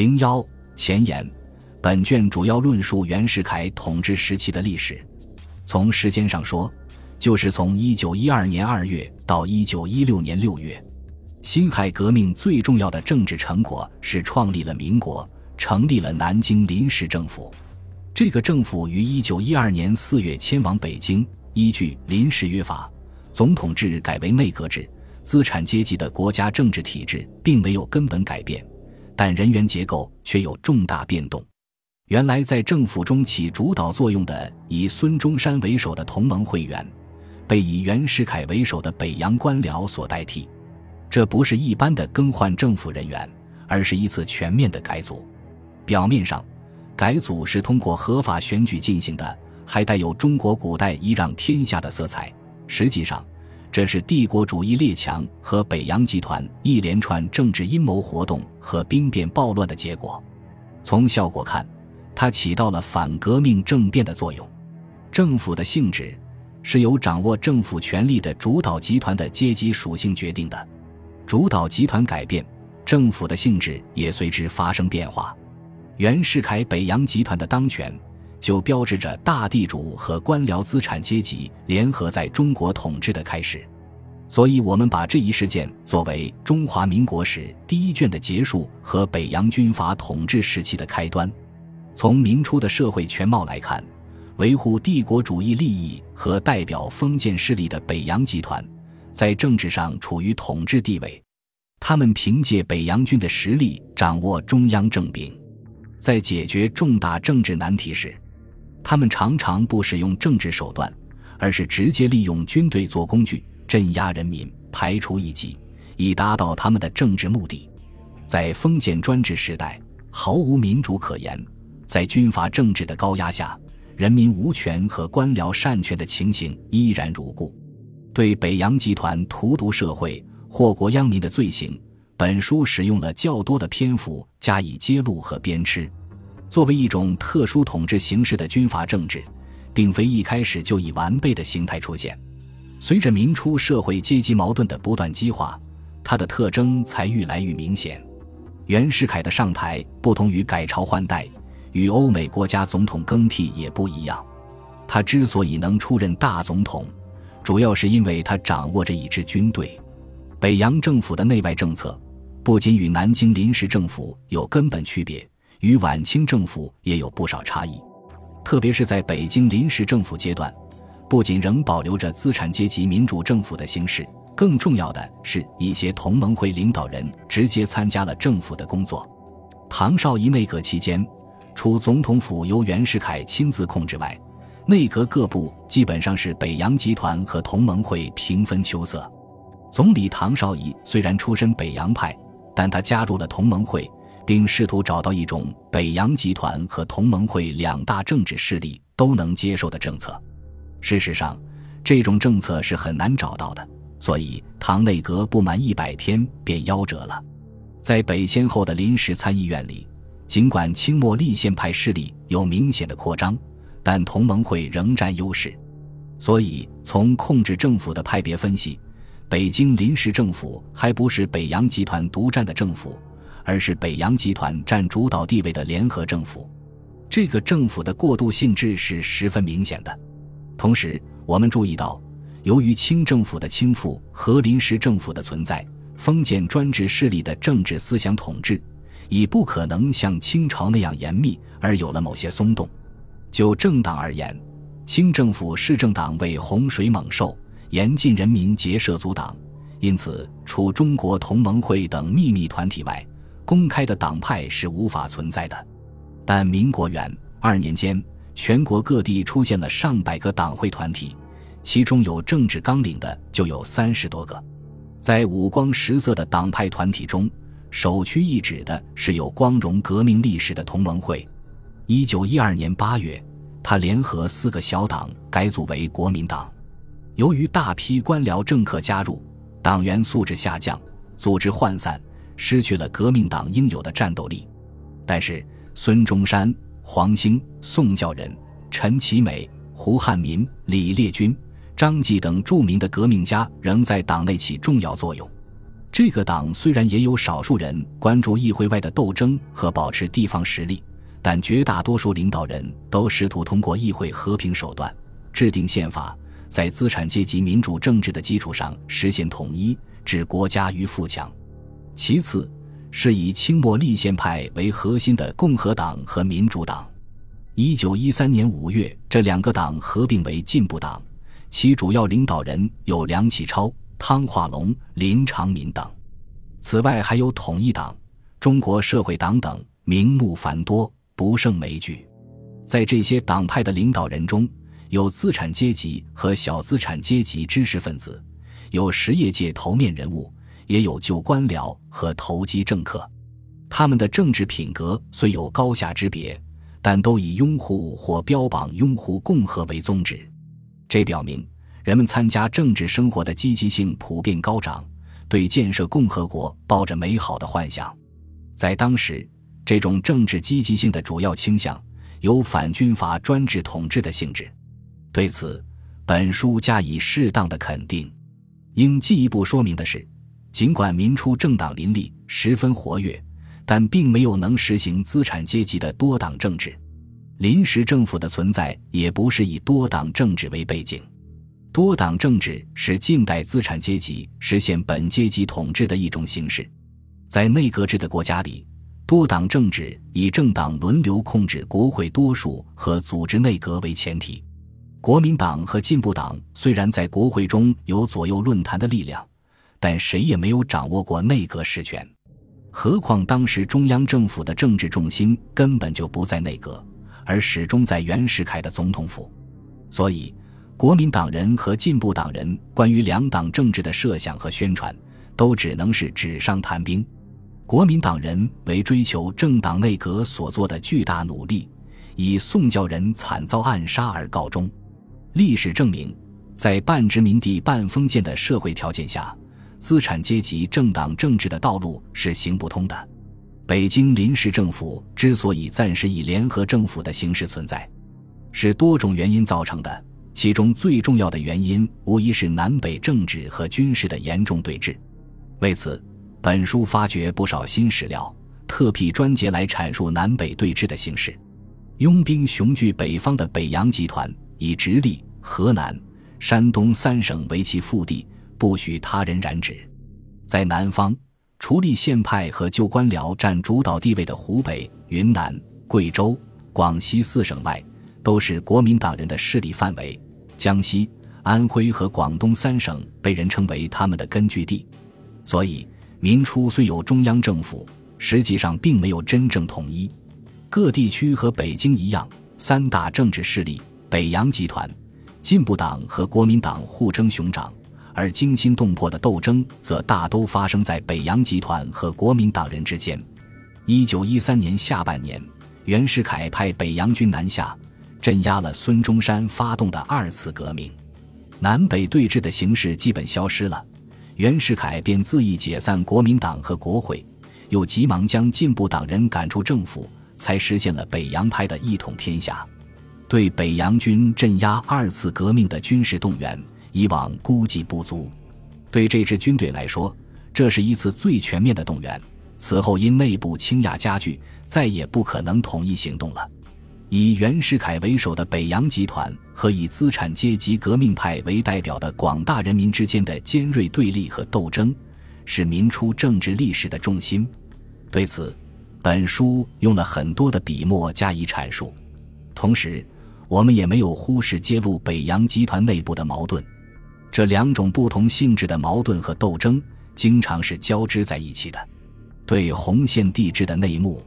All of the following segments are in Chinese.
零幺前言，本卷主要论述袁世凯统治时期的历史。从时间上说，就是从一九一二年二月到一九一六年六月。辛亥革命最重要的政治成果是创立了民国，成立了南京临时政府。这个政府于一九一二年四月迁往北京，依据临时约法，总统制改为内阁制。资产阶级的国家政治体制并没有根本改变，但人员结构却有重大变动。原来在政府中起主导作用的以孙中山为首的同盟会员，被以袁世凯为首的北洋官僚所代替。这不是一般的更换政府人员，而是一次全面的改组。表面上，改组是通过合法选举进行的，还带有中国古代仪仗天下的色彩。实际上，这是帝国主义列强和北洋集团一连串政治阴谋活动和兵变暴乱的结果。从效果看，它起到了反革命政变的作用。政府的性质是由掌握政府权力的主导集团的阶级属性决定的。主导集团改变，政府的性质也随之发生变化。袁世凯北洋集团的当权，就标志着大地主和官僚资产阶级联合在中国统治的开始。所以，我们把这一事件作为中华民国史第一卷的结束和北洋军阀统治时期的开端。从明初的社会全貌来看，维护帝国主义利益和代表封建势力的北洋集团。在政治上处于统治地位，他们凭借北洋军的实力掌握中央政柄，在解决重大政治难题时，他们常常不使用政治手段，而是直接利用军队做工具，镇压人民，排除异己，以达到他们的政治目的。在封建专制时代，毫无民主可言，在军阀政治的高压下，人民无权和官僚擅权的情形依然如故。对北洋集团荼毒社会、祸国殃民的罪行，本书使用了较多的篇幅加以揭露和鞭笞。作为一种特殊统治形式的军阀政治，并非一开始就以完备的形态出现。随着民初社会阶级矛盾的不断激化，它的特征才愈来愈明显。袁世凯的上台不同于改朝换代，与欧美国家总统更替也不一样。他之所以能出任大总统，主要是因为他掌握着一支军队，北洋政府的内外政策不仅与南京临时政府有根本区别，与晚清政府也有不少差异。特别是在北京临时政府阶段，不仅仍保留着资产阶级民主政府的形式，更重要的是一些同盟会领导人直接参加了政府的工作。唐绍仪内阁期间，除总统府由袁世凯亲自控制外，内阁各部基本上是北洋集团和同盟会平分秋色。总理唐绍仪虽然出身北洋派，但他加入了同盟会，并试图找到一种北洋集团和同盟会两大政治势力都能接受的政策。事实上，这种政策是很难找到的，所以唐内阁不满一百天便夭折了。在北迁后的临时参议院里，尽管清末立宪派势力有明显的扩张。但同盟会仍占优势，所以从控制政府的派别分析，北京临时政府还不是北洋集团独占的政府，而是北洋集团占主导地位的联合政府。这个政府的过渡性质是十分明显的。同时，我们注意到，由于清政府的倾覆和临时政府的存在，封建专制势力的政治思想统治已不可能像清朝那样严密，而有了某些松动。就政党而言，清政府市政党为洪水猛兽，严禁人民结社组党，因此除中国同盟会等秘密团体外，公开的党派是无法存在的。但民国元二年间，全国各地出现了上百个党会团体，其中有政治纲领的就有三十多个。在五光十色的党派团体中，首屈一指的是有光荣革命历史的同盟会。一九一二年八月，他联合四个小党改组为国民党。由于大批官僚政客加入，党员素质下降，组织涣散，失去了革命党应有的战斗力。但是，孙中山、黄兴、宋教仁、陈其美、胡汉民、李烈钧、张继等著名的革命家仍在党内起重要作用。这个党虽然也有少数人关注议会外的斗争和保持地方实力，但绝大多数领导人都试图通过议会和平手段制定宪法，在资产阶级民主政治的基础上实现统一，置国家于富强。其次，是以清末立宪派为核心的共和党和民主党。一九一三年五月，这两个党合并为进步党，其主要领导人有梁启超。汤化龙、林长民等，此外还有统一党、中国社会党等，名目繁多，不胜枚举。在这些党派的领导人中，有资产阶级和小资产阶级知识分子，有实业界头面人物，也有旧官僚和投机政客。他们的政治品格虽有高下之别，但都以拥护或标榜拥护共和为宗旨。这表明。人们参加政治生活的积极性普遍高涨，对建设共和国抱着美好的幻想。在当时，这种政治积极性的主要倾向有反军阀专制统治的性质。对此，本书加以适当的肯定。应进一步说明的是，尽管民初政党林立，十分活跃，但并没有能实行资产阶级的多党政治。临时政府的存在也不是以多党政治为背景。多党政治是近代资产阶级实现本阶级统治的一种形式。在内阁制的国家里，多党政治以政党轮流控制国会多数和组织内阁为前提。国民党和进步党虽然在国会中有左右论坛的力量，但谁也没有掌握过内阁实权。何况当时中央政府的政治重心根本就不在内阁，而始终在袁世凯的总统府，所以。国民党人和进步党人关于两党政治的设想和宣传，都只能是纸上谈兵。国民党人为追求政党内阁所做的巨大努力，以宋教仁惨遭暗杀而告终。历史证明，在半殖民地半封建的社会条件下，资产阶级政党政治的道路是行不通的。北京临时政府之所以暂时以联合政府的形式存在，是多种原因造成的。其中最重要的原因，无疑是南北政治和军事的严重对峙。为此，本书发掘不少新史料，特辟专节来阐述南北对峙的形势。拥兵雄踞北方的北洋集团，以直隶、河南、山东三省为其腹地，不许他人染指。在南方，除立宪派和旧官僚占主导地位的湖北、云南、贵州、广西四省外，都是国民党人的势力范围。江西、安徽和广东三省被人称为他们的根据地，所以民初虽有中央政府，实际上并没有真正统一。各地区和北京一样，三大政治势力北洋集团、进步党和国民党互争熊掌，而惊心动魄的斗争则大都发生在北洋集团和国民党人之间。一九一三年下半年，袁世凯派北洋军南下。镇压了孙中山发动的二次革命，南北对峙的形势基本消失了。袁世凯便自意解散国民党和国会，又急忙将进步党人赶出政府，才实现了北洋派的一统天下。对北洋军镇压二次革命的军事动员，以往估计不足。对这支军队来说，这是一次最全面的动员。此后因内部倾轧加剧，再也不可能统一行动了。以袁世凯为首的北洋集团和以资产阶级革命派为代表的广大人民之间的尖锐对立和斗争，是民初政治历史的重心。对此，本书用了很多的笔墨加以阐述。同时，我们也没有忽视揭露北洋集团内部的矛盾。这两种不同性质的矛盾和斗争，经常是交织在一起的。对红线地质的内幕。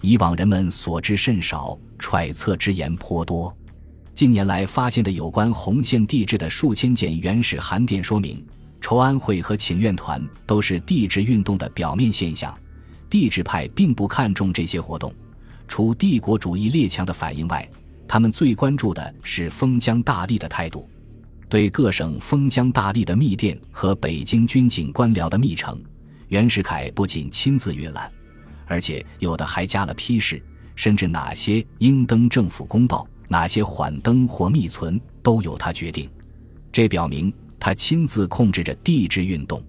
以往人们所知甚少，揣测之言颇多。近年来发现的有关红线地质的数千件原始函电，说明筹安会和请愿团都是地质运动的表面现象。地质派并不看重这些活动，除帝国主义列强的反应外，他们最关注的是封疆大吏的态度。对各省封疆大吏的密电和北京军警官僚的密呈，袁世凯不仅亲自阅览。而且有的还加了批示，甚至哪些应登政府公报，哪些缓登或密存，都由他决定。这表明他亲自控制着地质运动。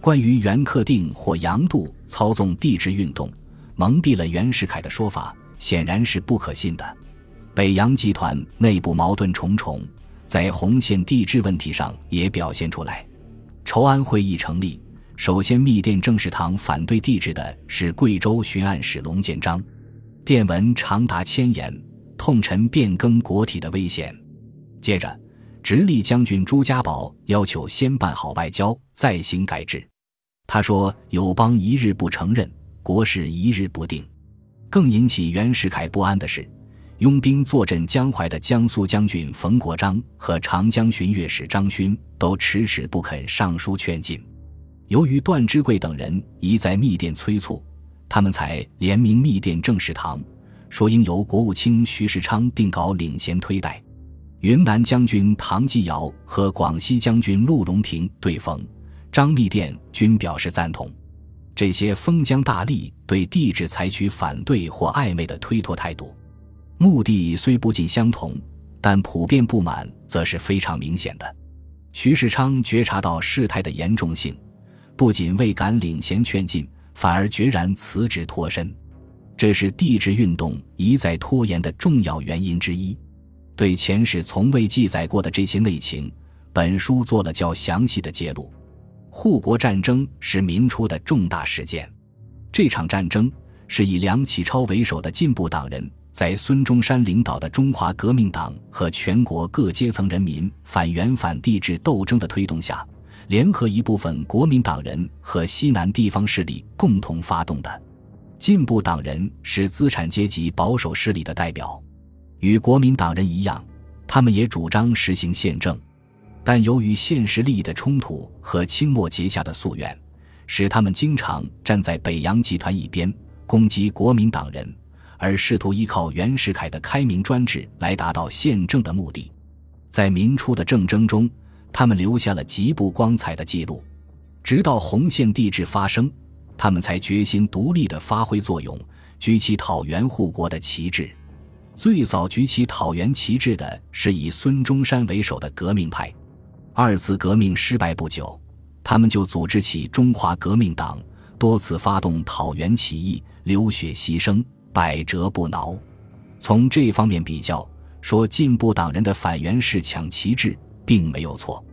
关于袁克定或杨度操纵帝制运动，蒙蔽了袁世凯的说法，显然是不可信的。北洋集团内部矛盾重重，在红线帝制问题上也表现出来。筹安会议成立，首先密电正式堂反对帝制的是贵州巡按使龙建章，电文长达千言，痛陈变更国体的危险。接着，直隶将军朱家宝要求先办好外交，再行改制。他说：“友邦一日不承认，国事一日不定。”更引起袁世凯不安的是，拥兵坐镇江淮的江苏将军冯国璋和长江巡阅使张勋都迟迟不肯上书劝进。由于段芝贵等人一再密电催促，他们才联名密电正式堂，说应由国务卿徐世昌定稿领衔推戴。云南将军唐继尧和广西将军陆荣廷对冯、张密电均表示赞同。这些封疆大吏对帝制采取反对或暧昧的推脱态度，目的虽不尽相同，但普遍不满则是非常明显的。徐世昌觉察到事态的严重性，不仅未敢领衔劝进，反而决然辞职脱身，这是帝制运动一再拖延的重要原因之一。对前世从未记载过的这些内情，本书做了较详细的揭露。护国战争是民初的重大事件，这场战争是以梁启超为首的进步党人，在孙中山领导的中华革命党和全国各阶层人民反袁反帝制斗争的推动下，联合一部分国民党人和西南地方势力共同发动的。进步党人是资产阶级保守势力的代表。与国民党人一样，他们也主张实行宪政，但由于现实利益的冲突和清末结下的夙愿，使他们经常站在北洋集团一边，攻击国民党人，而试图依靠袁世凯的开明专制来达到宪政的目的。在民初的政争中，他们留下了极不光彩的记录。直到洪宪帝制发生，他们才决心独立地发挥作用，举起讨袁护国的旗帜。最早举起讨袁旗帜的是以孙中山为首的革命派。二次革命失败不久，他们就组织起中华革命党，多次发动讨袁起义，流血牺牲，百折不挠。从这方面比较，说进步党人的反袁是抢旗帜，并没有错。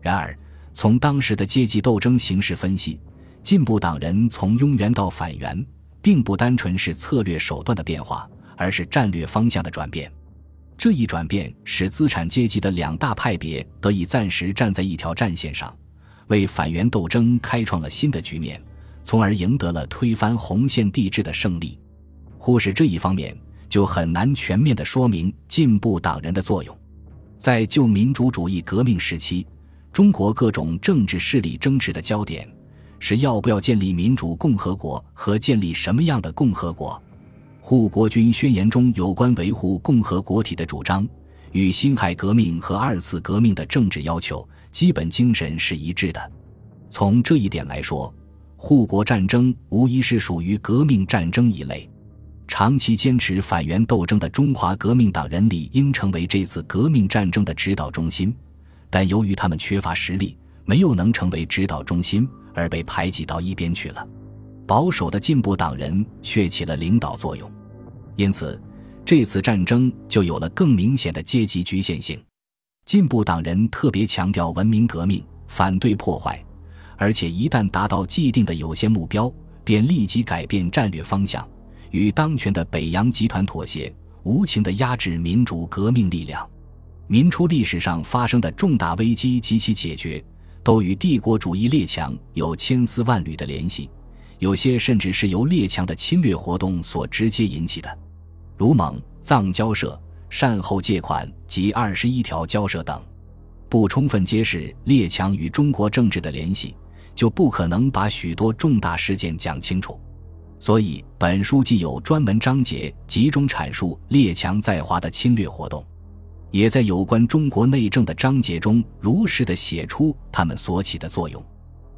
然而，从当时的阶级斗争形势分析，进步党人从拥袁到反袁，并不单纯是策略手段的变化。而是战略方向的转变，这一转变使资产阶级的两大派别得以暂时站在一条战线上，为反袁斗争开创了新的局面，从而赢得了推翻红线帝制的胜利。忽视这一方面，就很难全面地说明进步党人的作用。在旧民主主义革命时期，中国各种政治势力争执的焦点是要不要建立民主共和国和建立什么样的共和国。护国军宣言中有关维护共和国体的主张，与辛亥革命和二次革命的政治要求基本精神是一致的。从这一点来说，护国战争无疑是属于革命战争一类。长期坚持反袁斗争的中华革命党人理应成为这次革命战争的指导中心，但由于他们缺乏实力，没有能成为指导中心，而被排挤到一边去了。保守的进步党人却起了领导作用，因此这次战争就有了更明显的阶级局限性。进步党人特别强调文明革命，反对破坏，而且一旦达到既定的有限目标，便立即改变战略方向，与当权的北洋集团妥协，无情地压制民主革命力量。民初历史上发生的重大危机及其解决，都与帝国主义列强有千丝万缕的联系。有些甚至是由列强的侵略活动所直接引起的，如蒙藏交涉、善后借款及二十一条交涉等，不充分揭示列强与中国政治的联系，就不可能把许多重大事件讲清楚。所以，本书既有专门章节集中阐述列强在华的侵略活动，也在有关中国内政的章节中如实的写出他们所起的作用。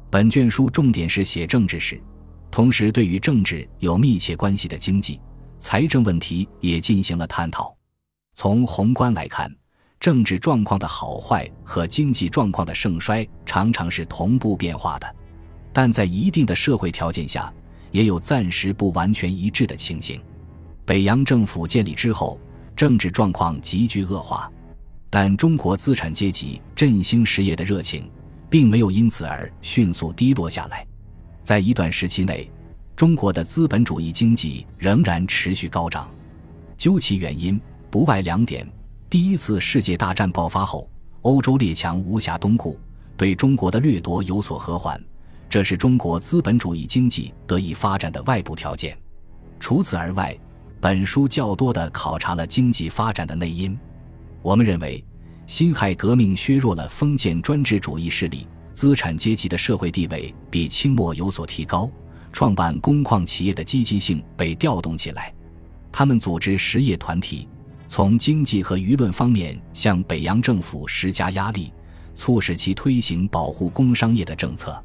本卷书重点是写政治史。同时，对与政治有密切关系的经济、财政问题也进行了探讨。从宏观来看，政治状况的好坏和经济状况的盛衰常常是同步变化的。但在一定的社会条件下，也有暂时不完全一致的情形。北洋政府建立之后，政治状况急剧恶化，但中国资产阶级振兴实业的热情，并没有因此而迅速低落下来。在一段时期内，中国的资本主义经济仍然持续高涨。究其原因，不外两点：第一次世界大战爆发后，欧洲列强无暇东顾，对中国的掠夺有所和缓。这是中国资本主义经济得以发展的外部条件。除此而外，本书较多地考察了经济发展的内因。我们认为，辛亥革命削弱了封建专制主义势力，资产阶级的社会地位比清末有所提高，创办工矿企业的积极性被调动起来。他们组织实业团体，从经济和舆论方面向北洋政府施加压力，促使其推行保护工商业的政策。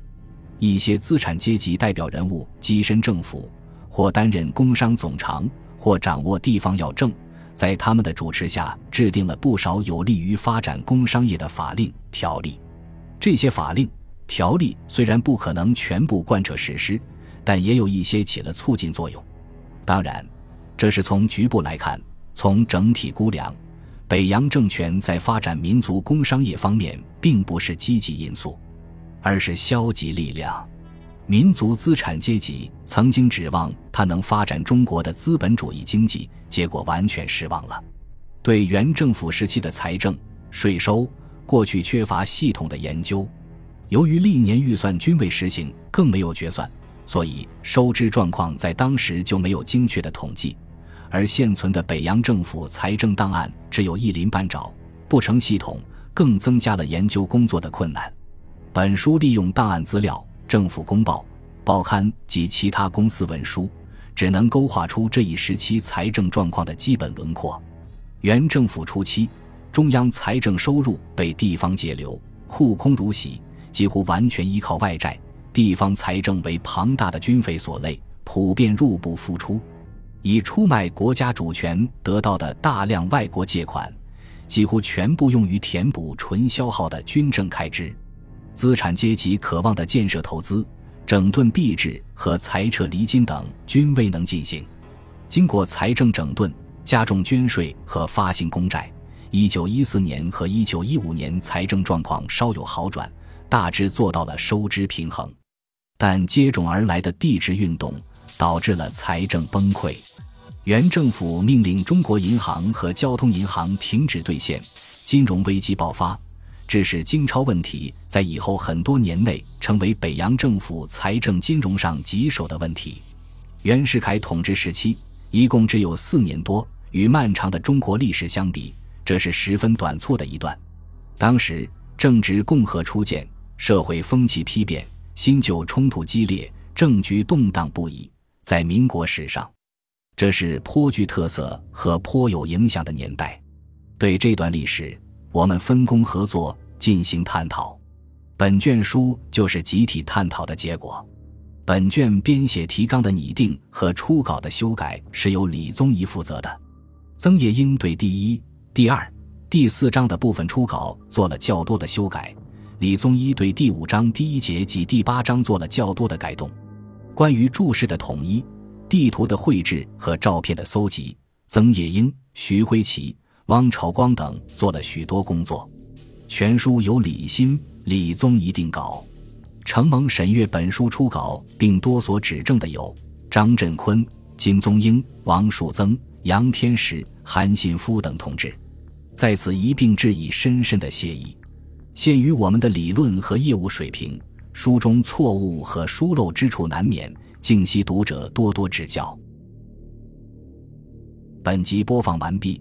一些资产阶级代表人物跻身政府，或担任工商总长，或掌握地方要政，在他们的主持下，制定了不少有利于发展工商业的法令条例。这些法令条例虽然不可能全部贯彻实施，但也有一些起了促进作用。当然，这是从局部来看，从整体估量，北洋政权在发展民族工商业方面并不是积极因素。而是消极力量。民族资产阶级曾经指望他能发展中国的资本主义经济，结果完全失望了。对原政府时期的财政、税收，过去缺乏系统的研究，由于历年预算均未实行，更没有决算，所以收支状况在当时就没有精确的统计。而现存的北洋政府财政档案只有一鳞半爪，不成系统，更增加了研究工作的困难。本书利用档案资料、政府公报、报刊及其他公司文书，只能勾画出这一时期财政状况的基本轮廓。原政府初期，中央财政收入被地方截留，库空如洗，几乎完全依靠外债。地方财政为庞大的军费所累，普遍入不敷出。以出卖国家主权得到的大量外国借款，几乎全部用于填补纯消耗的军政开支。资产阶级渴望的建设投资、整顿币制和裁撤离金等均未能进行。经过财政整顿、加重捐税和发行公债，一九一四年和一九一五年财政状况稍有好转，大致做到了收支平衡。但接踵而来的地质运动导致了财政崩溃。原政府命令中国银行和交通银行停止兑现，金融危机爆发。致使经钞问题在以后很多年内成为北洋政府财政金融上棘手的问题。袁世凯统治时期一共只有四年多，与漫长的中国历史相比，这是十分短促的一段。当时正值共和初建，社会风气批变，新旧冲突激烈，政局动荡不已。在民国史上，这是颇具特色和颇有影响的年代。对这段历史。我们分工合作进行探讨，本卷书就是集体探讨的结果。本卷编写提纲的拟定和初稿的修改是由李宗颐负责的。曾叶英对第一、第二、第四章的部分初稿做了较多的修改，李宗颐对第五章第一节及第八章做了较多的改动。关于注释的统一、地图的绘制和照片的搜集，曾叶英、徐辉奇。汪朝光等做了许多工作，全书由李欣、李宗颐定稿，承蒙审阅本书初稿并多所指正的有张振坤、金宗英、王树增、杨天石、韩信夫等同志，在此一并致以深深的谢意。限于我们的理论和业务水平，书中错误和疏漏之处难免，敬希读者多多指教。本集播放完毕。